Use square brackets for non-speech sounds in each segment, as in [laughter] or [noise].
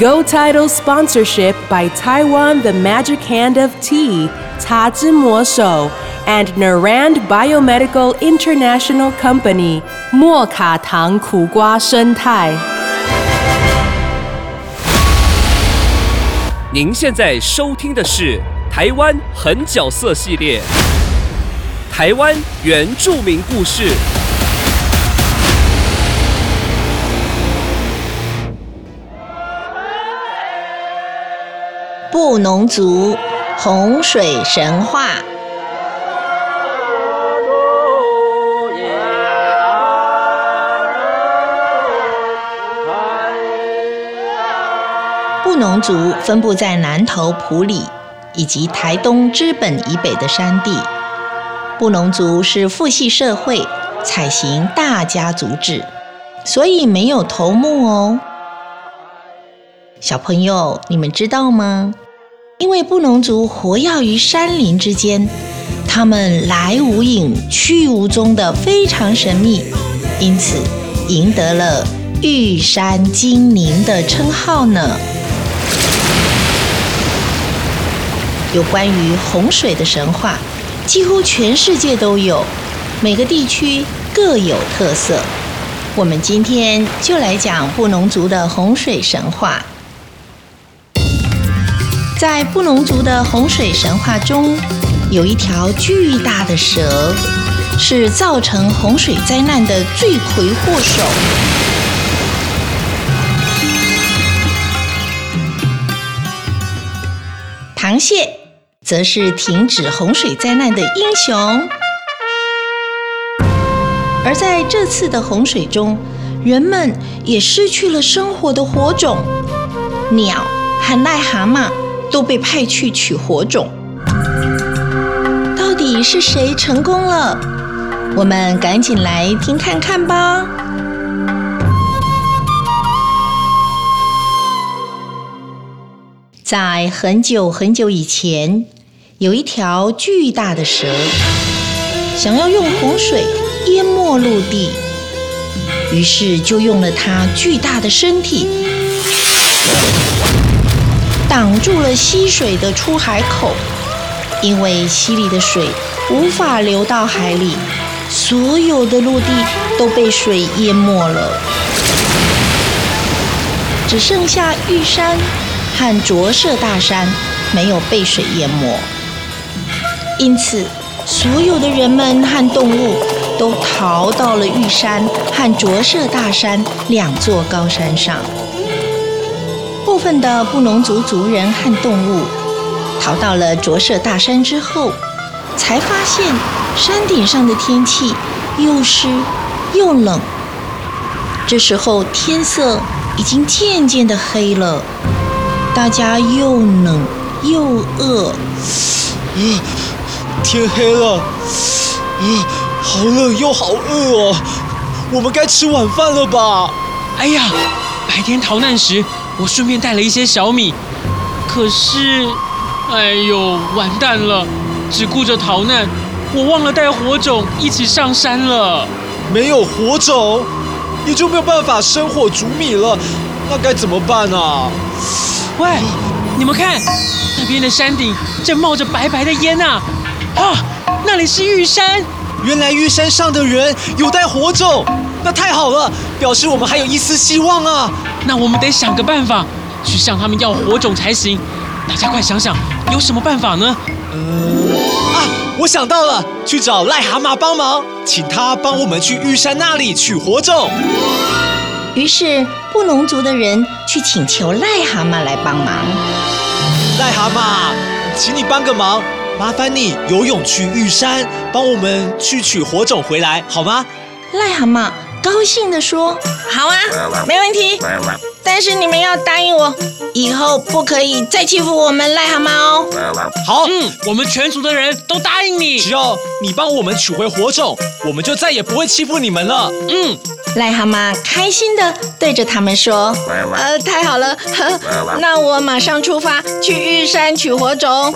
Go Title sponsorship by Taiwan The Magic Hand of Tea, Ta Zhi Mo Shou, and Narand Biomedical International Company, 莫卡糖苦瓜生态。您现在收听的是台湾狠角色系列，台湾原住民故事。 布农族洪水神话。布农族分布在南投埔里以及台东知本以北的山地。布农族是父系社会，采行大家族制，所以没有头目哦。小朋友，你们知道吗？因为布农族活跃于山林之间，他们来无影去无踪的非常神秘，因此赢得了玉山精灵的称号呢。有关于洪水的神话，几乎全世界都有，每个地区各有特色。我们今天就来讲布农族的洪水神话。在布农族的洪水神话中，有一条巨大的蛇，是造成洪水灾难的罪魁祸首。螃蟹则是停止洪水灾难的英雄。而在这次的洪水中，人们也失去了生活的火种，鸟和癞蛤蟆。都被派去取火种，到底是谁成功了？我们赶紧来听看看吧。在很久很久以前，有一条巨大的蛇，想要用洪水淹没陆地，于是就用了它巨大的身体。挡住了溪水的出海口，因为溪里的水无法流到海里，所有的陆地都被水淹没了，只剩下玉山和卓社大山没有被水淹没。因此，所有的人们和动物都逃到了玉山和卓社大山两座高山上。部分的布农族族人和动物逃到了卓社大山之后，才发现山顶上的天气又湿又冷。这时候天色已经渐渐的黑了，大家又冷又饿。呃，天黑了，呃，好冷又好饿哦，我们该吃晚饭了吧？哎呀，白天逃难时。我顺便带了一些小米，可是，哎呦，完蛋了！只顾着逃难，我忘了带火种一起上山了。没有火种，也就没有办法生火煮米了。那该怎么办啊？喂，你们看，那边的山顶正冒着白白的烟呐！啊，那里是玉山。原来玉山上的人有带火种，那太好了，表示我们还有一丝希望啊！那我们得想个办法去向他们要火种才行。大家快想想，有什么办法呢？呃啊，我想到了，去找癞蛤蟆帮忙，请他帮我们去玉山那里取火种。于是布农族的人去请求癞蛤蟆来帮忙。癞蛤蟆，请你帮个忙，麻烦你游泳去玉山，帮我们去取火种回来，好吗？癞蛤蟆高兴地说：“好啊，没问题。但是你们要答应我，以后不可以再欺负我们癞蛤蟆哦。”好，嗯，我们全族的人都答应你。只要你帮我们取回火种，我们就再也不会欺负你们了。嗯，癞蛤蟆开心的对着他们说：“呃，太好了，呵 [laughs] 那我马上出发去玉山取火种。”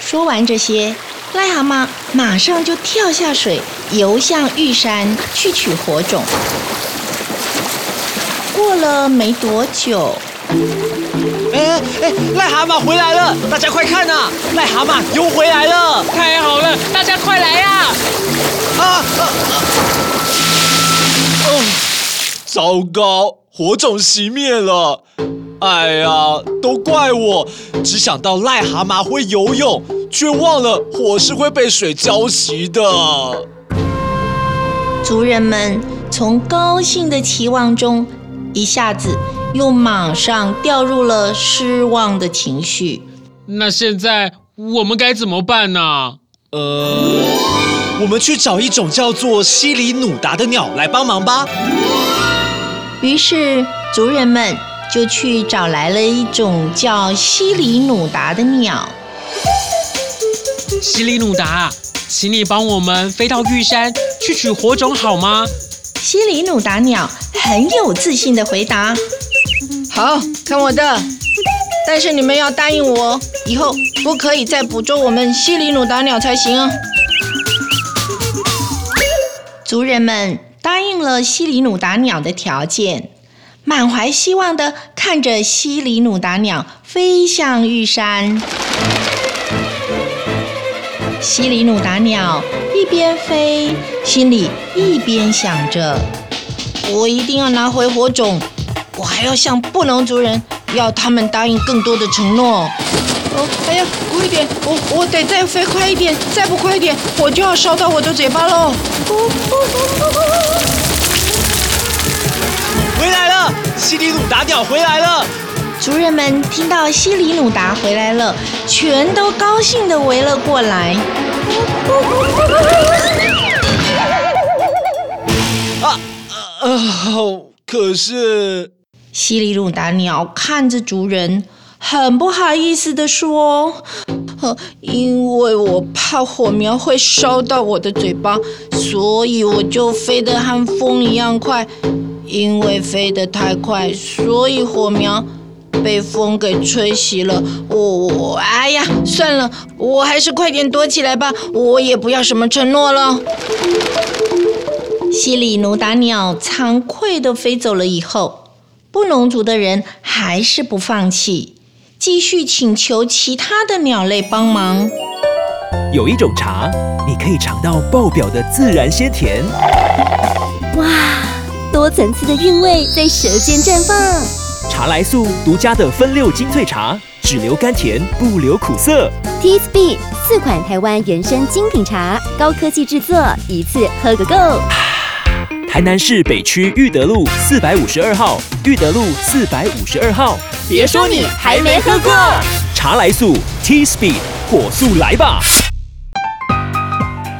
说完这些，癞蛤蟆马上就跳下水，游向玉山去取火种。过了没多久，哎哎，癞蛤蟆回来了！大家快看呐，癞蛤蟆游回来了！太好了，大家快来呀！啊啊啊！哦，糟糕，火种熄灭了。哎呀，都怪我，只想到癞蛤蟆会游泳，却忘了火是会被水浇熄的。族人们从高兴的期望中，一下子又马上掉入了失望的情绪。那现在我们该怎么办呢？呃，我们去找一种叫做西里努达的鸟来帮忙吧。于是族人们就去找来了一种叫西里努达的鸟。西里努达，请你帮我们飞到玉山去取火种好吗？西里努达鸟很有自信的回答：“好看我的，但是你们要答应我，以后不可以再捕捉我们西里努达鸟才行啊！”族人们答应了西里努达鸟的条件，满怀希望的看着西里努达鸟飞向玉山。西里努达鸟一边飞，心里一边想着：“我一定要拿回火种，我还要向布农族人要他们答应更多的承诺。”哦，哎呀，快点！我我得再飞快一点，再不快一点，火就要烧到我的嘴巴喽！回来了，西里努达鸟回来了。族人们听到西里努达回来了，全都高兴地围了过来。啊啊！可是西里努达鸟看着族人，很不好意思地说：“呃，因为我怕火苗会烧到我的嘴巴，所以我就飞得和风一样快。因为飞得太快，所以火苗。”被风给吹熄了，我我哎呀，算了，我还是快点躲起来吧，我也不要什么承诺了。西里努达鸟惭愧地飞走了以后，布农族的人还是不放弃，继续请求其他的鸟类帮忙。有一种茶，你可以尝到爆表的自然鲜甜。哇，多层次的韵味在舌尖绽放。茶来素独家的分六精粹茶，只留甘甜，不留苦涩。T Speed 四款台湾原生精品茶，高科技制作，一次喝个够。[sighs] 台南市北区裕德路四百五十二号，裕德路四百五十二号。别说你还没喝过，茶来素 T Speed 火速来吧！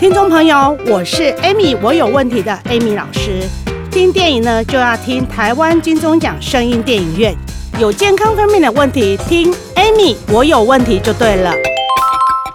听众朋友，我是 Amy，我有问题的 Amy 老师。听电影呢，就要听台湾金钟奖声音电影院。有健康方面的问题，听 Amy，我有问题就对了。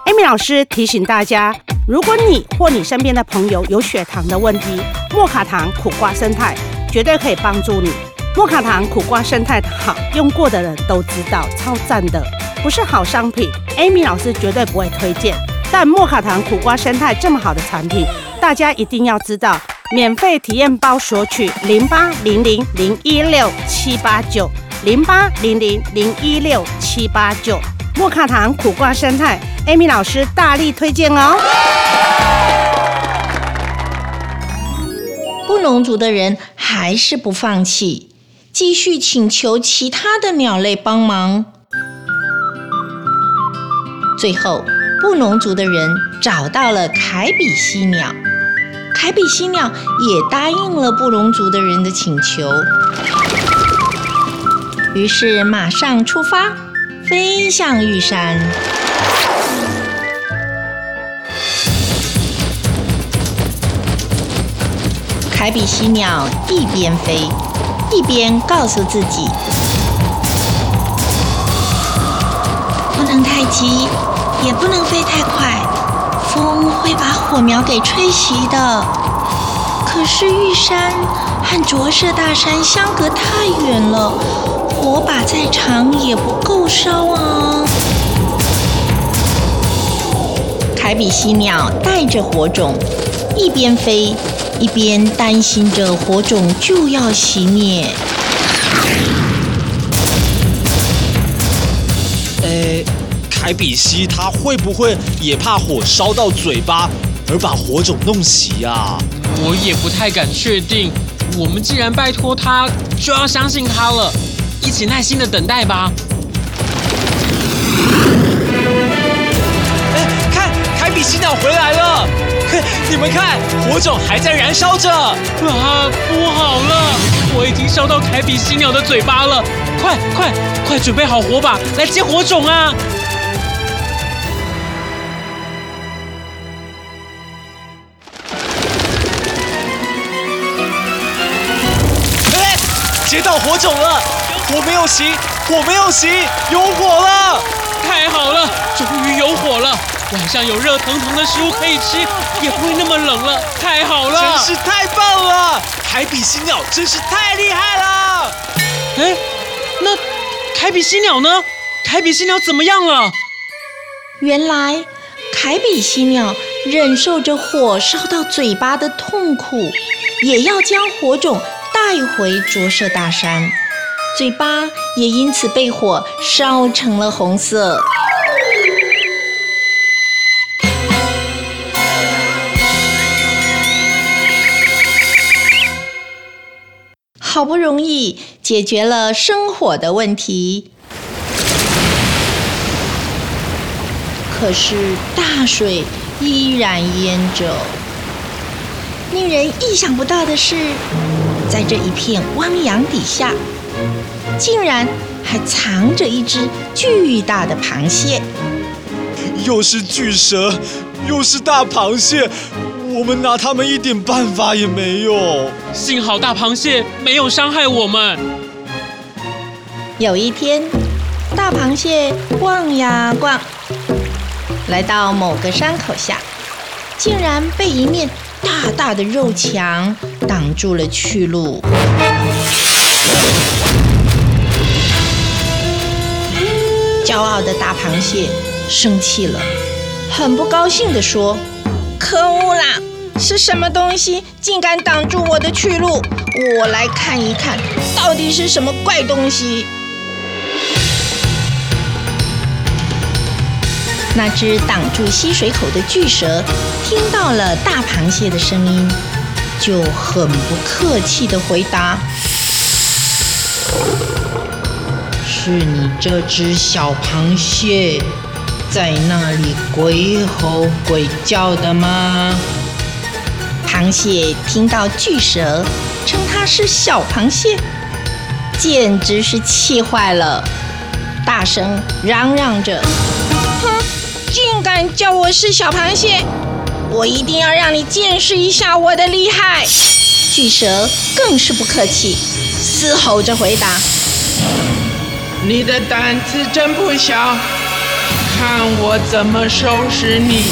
Amy 老师提醒大家，如果你或你身边的朋友有血糖的问题，莫卡糖苦瓜生态绝对可以帮助你。莫卡糖苦瓜生态好，用过的人都知道，超赞的，不是好商品，Amy 老师绝对不会推荐。但莫卡糖苦瓜生态这么好的产品，大家一定要知道。免费体验包索取零八零零零一六七八九零八零零零一六七八九莫卡糖苦瓜生态，Amy 老师大力推荐哦。布农族的人还是不放弃，继续请求其他的鸟类帮忙。最后，布农族的人找到了凯比西鸟。凯比西鸟也答应了布隆族的人的请求，于是马上出发，飞向玉山。凯比西鸟一边飞，一边告诉自己：不能太急，也不能飞太快，风会把火苗给吹熄的。可是玉山和卓色大山相隔太远了，火把再长也不够烧啊！凯比西鸟带着火种，一边飞，一边担心着火种就要熄灭。诶，凯比西他会不会也怕火烧到嘴巴，而把火种弄熄啊？我也不太敢确定。我们既然拜托他，就要相信他了，一起耐心的等待吧。哎，看，凯比西鸟回来了！嘿，[laughs] 你们看，火种还在燃烧着。啊，不好了，我已经烧到凯比西鸟的嘴巴了！快快快，准备好火把来接火种啊！接到火种了，火没有熄，火没有熄，有火了！太好了，终于有火了，晚上有热腾腾的食物可以吃，也不会那么冷了，太好了！真是太棒了！凯比西鸟真是太厉害了！哎，那凯比西鸟呢？凯比西鸟怎么样了？原来，凯比西鸟忍受着火烧到嘴巴的痛苦，也要将火种带回着色大山，嘴巴也因此被火烧成了红色。好不容易解决了生火的问题。可是大水依然淹着。令人意想不到的是，在这一片汪洋底下，竟然还藏着一只巨大的螃蟹。又是巨蛇，又是大螃蟹，我们拿它们一点办法也没有。幸好大螃蟹没有伤害我们。有一天，大螃蟹逛呀逛。来到某个山口下，竟然被一面大大的肉墙挡住了去路。骄傲的大螃蟹生气了，很不高兴地说：“可恶啦！是什么东西竟敢挡住我的去路？我来看一看，到底是什么怪东西！”那只挡住溪水口的巨蛇听到了大螃蟹的声音，就很不客气地回答：“是你这只小螃蟹在那里鬼吼鬼叫的吗？”螃蟹听到巨蛇称它是小螃蟹，简直是气坏了，大声嚷嚷着。哼竟敢叫我是小螃蟹！我一定要让你见识一下我的厉害！巨蛇更是不客气，嘶吼着回答：“你的胆子真不小，看我怎么收拾你！”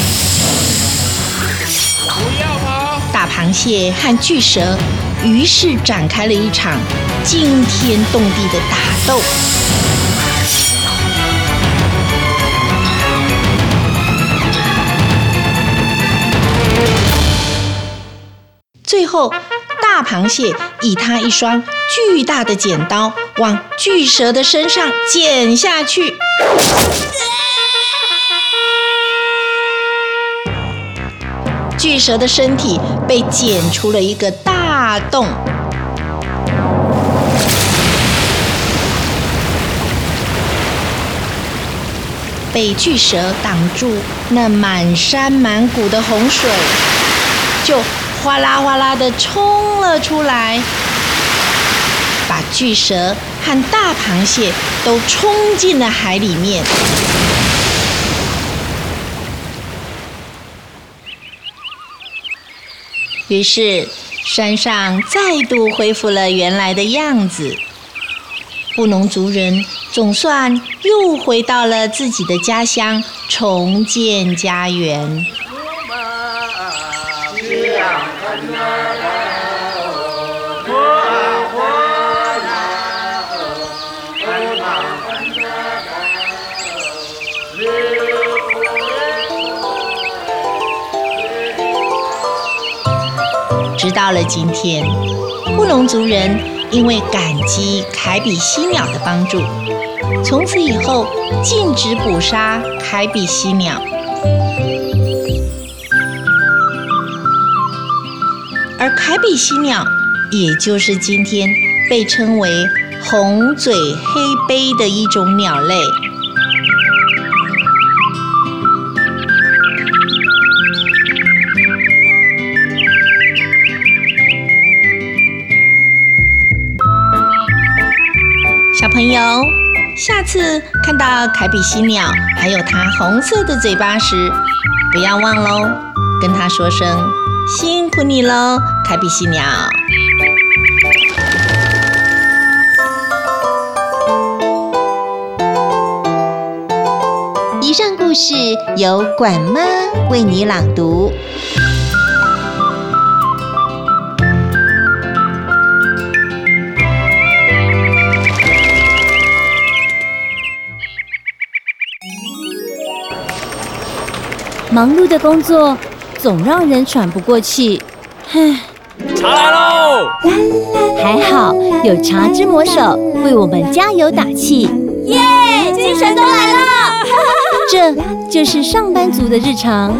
不要跑！大螃蟹和巨蛇于是展开了一场惊天动地的打斗。最后，大螃蟹以它一双巨大的剪刀往巨蛇的身上剪下去，巨蛇的身体被剪出了一个大洞。被巨蛇挡住那满山满谷的洪水，就。哗啦哗啦的冲了出来，把巨蛇和大螃蟹都冲进了海里面。于是，山上再度恢复了原来的样子。布农族人总算又回到了自己的家乡，重建家园。直到了今天，布农族人因为感激凯比西鸟的帮助，从此以后禁止捕杀凯比西鸟。而凯比西鸟，也就是今天被称为红嘴黑背的一种鸟类。朋友，下次看到凯比西鸟还有它红色的嘴巴时，不要忘喽，跟它说声辛苦你喽，凯比西鸟。以上故事由管妈为你朗读。忙碌的工作总让人喘不过气，唉，茶来喽！[laughs] 还好有茶之魔手为我们加油打气，耶，精神都来了！[laughs] 这就是上班族的日常，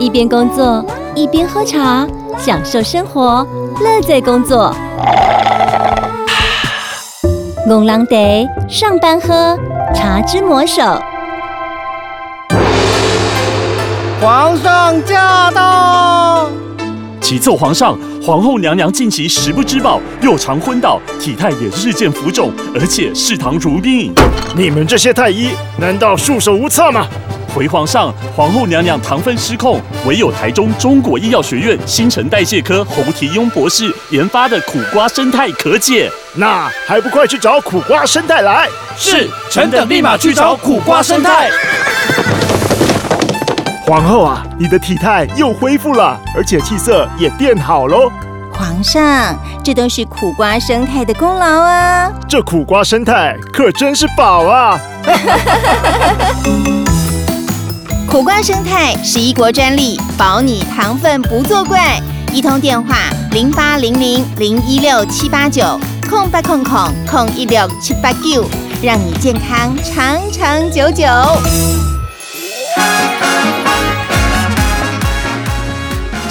一边工作一边喝茶，享受生活，乐在工作。拱狼得上班喝茶之魔手。皇上驾到！启奏皇上，皇后娘娘近期食不知饱，又常昏倒，体态也日渐浮肿，而且嗜糖如命。你们这些太医，难道束手无策吗？回皇上，皇后娘娘糖分失控，唯有台中中国医药学院新陈代谢科侯提庸博士研发的苦瓜生态可解。那还不快去找苦瓜生态来！是，臣等立马去找苦瓜生态。皇后啊，你的体态又恢复了，而且气色也变好喽。皇上，这都是苦瓜生态的功劳啊！这苦瓜生态可真是宝啊！[laughs] 苦瓜生态是一国专利，保你糖分不作怪。一通电话零八零零零一六七八九空八空空空一六七八九，让你健康长长久久。